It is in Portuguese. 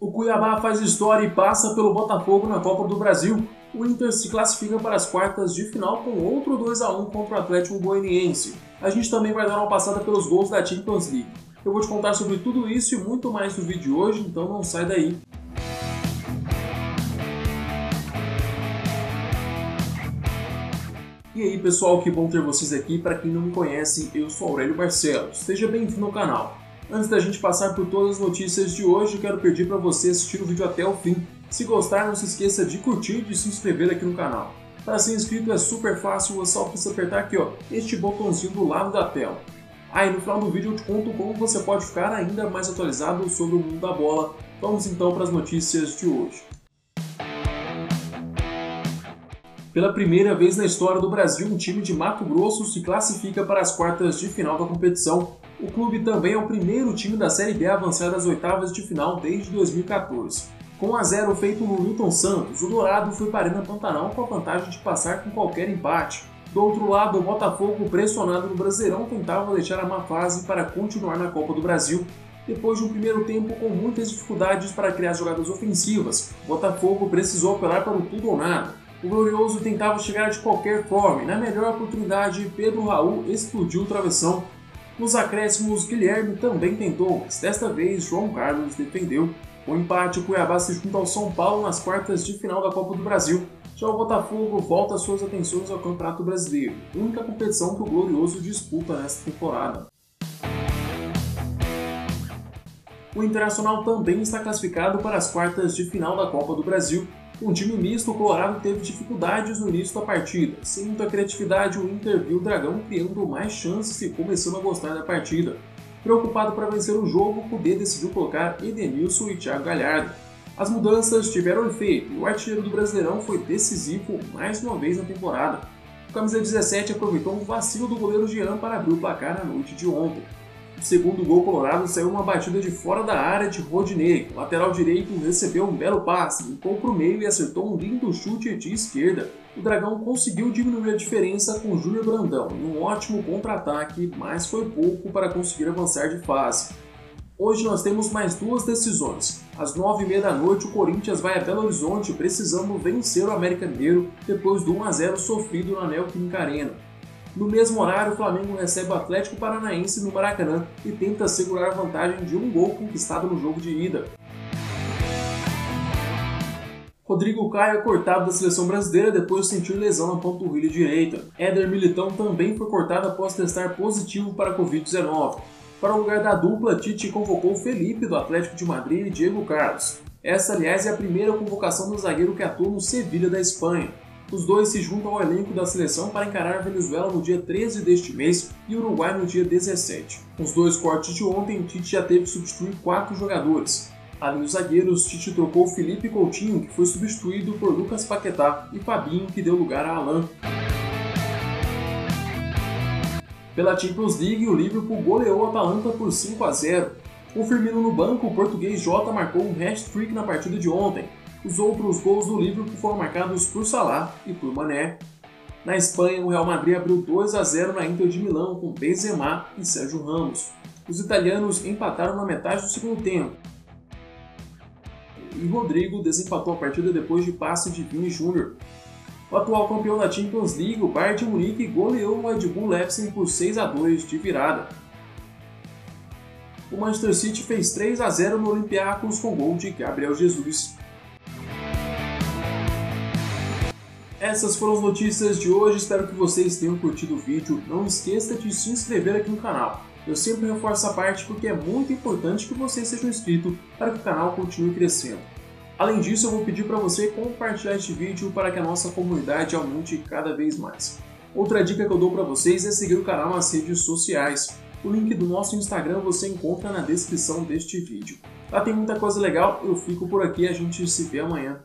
O Cuiabá faz história e passa pelo Botafogo na Copa do Brasil. O Inter se classifica para as quartas de final com outro 2 a 1 contra o Atlético Goianiense. A gente também vai dar uma passada pelos gols da Champions League. Eu vou te contar sobre tudo isso e muito mais no vídeo de hoje, então não sai daí. E aí pessoal, que bom ter vocês aqui. Para quem não me conhece, eu sou Aurélio Barcelos. Seja bem-vindo ao canal. Antes da gente passar por todas as notícias de hoje, quero pedir para você assistir o vídeo até o fim. Se gostar, não se esqueça de curtir e de se inscrever aqui no canal. Para ser inscrito é super fácil, é só você apertar aqui ó, este botãozinho do lado da tela. Aí ah, no final do vídeo eu te conto como você pode ficar ainda mais atualizado sobre o mundo da bola. Vamos então para as notícias de hoje. Pela primeira vez na história do Brasil, um time de Mato Grosso se classifica para as quartas de final da competição o clube também é o primeiro time da Série B a avançar das oitavas de final desde 2014. Com a 0 feito no Newton Santos, o Dourado foi para a Arena Pantanal com a vantagem de passar com qualquer empate. Do outro lado, o Botafogo, pressionado no Brasileirão, tentava deixar a má fase para continuar na Copa do Brasil. Depois de um primeiro tempo com muitas dificuldades para criar jogadas ofensivas, o Botafogo precisou apelar para o tudo ou nada. O Glorioso tentava chegar de qualquer forma e, na melhor oportunidade, Pedro Raul explodiu o travessão nos acréscimos, Guilherme também tentou, mas desta vez João Carlos defendeu. O empate, o Cuiabá se junta ao São Paulo nas quartas de final da Copa do Brasil. Já o Botafogo volta suas atenções ao Campeonato Brasileiro, única competição que o Glorioso disputa nesta temporada. O Internacional também está classificado para as quartas de final da Copa do Brasil um time misto, o Colorado teve dificuldades no início da partida. Sem muita criatividade, o Inter viu o Dragão criando mais chances e começando a gostar da partida. Preocupado para vencer o jogo, o Kudê decidiu colocar Edenilson e Thiago Galhardo. As mudanças tiveram efeito e o artilheiro do Brasileirão foi decisivo mais uma vez na temporada. O camisa 17 aproveitou um vacilo do goleiro Jean para abrir o placar na noite de ontem. Segundo gol colorado saiu uma batida de fora da área de Rodinei. O lateral direito recebeu um belo passe, limpou para o meio e acertou um lindo chute de esquerda. O Dragão conseguiu diminuir a diferença com Júlio Brandão em um ótimo contra-ataque, mas foi pouco para conseguir avançar de fase. Hoje nós temos mais duas decisões. Às nove e meia da noite, o Corinthians vai a Belo Horizonte precisando vencer o América Mineiro depois do 1 a 0 sofrido na Neoquímica Arena. No mesmo horário, o Flamengo recebe o Atlético Paranaense no Maracanã e tenta segurar a vantagem de um gol conquistado no jogo de ida. Rodrigo Caio é cortado da seleção brasileira depois de sentir lesão na panturrilha direita. Éder Militão também foi cortado após testar positivo para a Covid-19. Para o lugar da dupla, Tite convocou Felipe do Atlético de Madrid e Diego Carlos. Essa, aliás, é a primeira convocação do zagueiro que atua no Sevilha da Espanha. Os dois se juntam ao elenco da seleção para encarar a Venezuela no dia 13 deste mês e o Uruguai no dia 17. Com os dois cortes de ontem, Tite já teve que substituir quatro jogadores. Além dos zagueiros, Tite trocou Felipe Coutinho, que foi substituído por Lucas Paquetá, e Fabinho, que deu lugar a Alain. Pela Champions League, o Liverpool goleou a Atalanta por 5 a 0. Com Firmino no banco, o português Jota marcou um hat-trick na partida de ontem, os outros gols do Liverpool foram marcados por Salah e por Mané. Na Espanha, o Real Madrid abriu 2 a 0 na Inter de Milão com Benzema e Sérgio Ramos. Os italianos empataram na metade do segundo tempo. E Rodrigo desempatou a partida depois de passe de Vini Júnior. O atual campeão da Champions League, o Bayern de Munique, goleou o Red Bull Leipzig por 6 a 2 de virada. O Manchester City fez 3 a 0 no Olympiacos com gol de Gabriel Jesus. Essas foram as notícias de hoje, espero que vocês tenham curtido o vídeo. Não esqueça de se inscrever aqui no canal. Eu sempre reforço essa parte porque é muito importante que você seja inscrito para que o canal continue crescendo. Além disso, eu vou pedir para você compartilhar este vídeo para que a nossa comunidade aumente cada vez mais. Outra dica que eu dou para vocês é seguir o canal nas redes sociais. O link do nosso Instagram você encontra na descrição deste vídeo. Lá tem muita coisa legal, eu fico por aqui a gente se vê amanhã.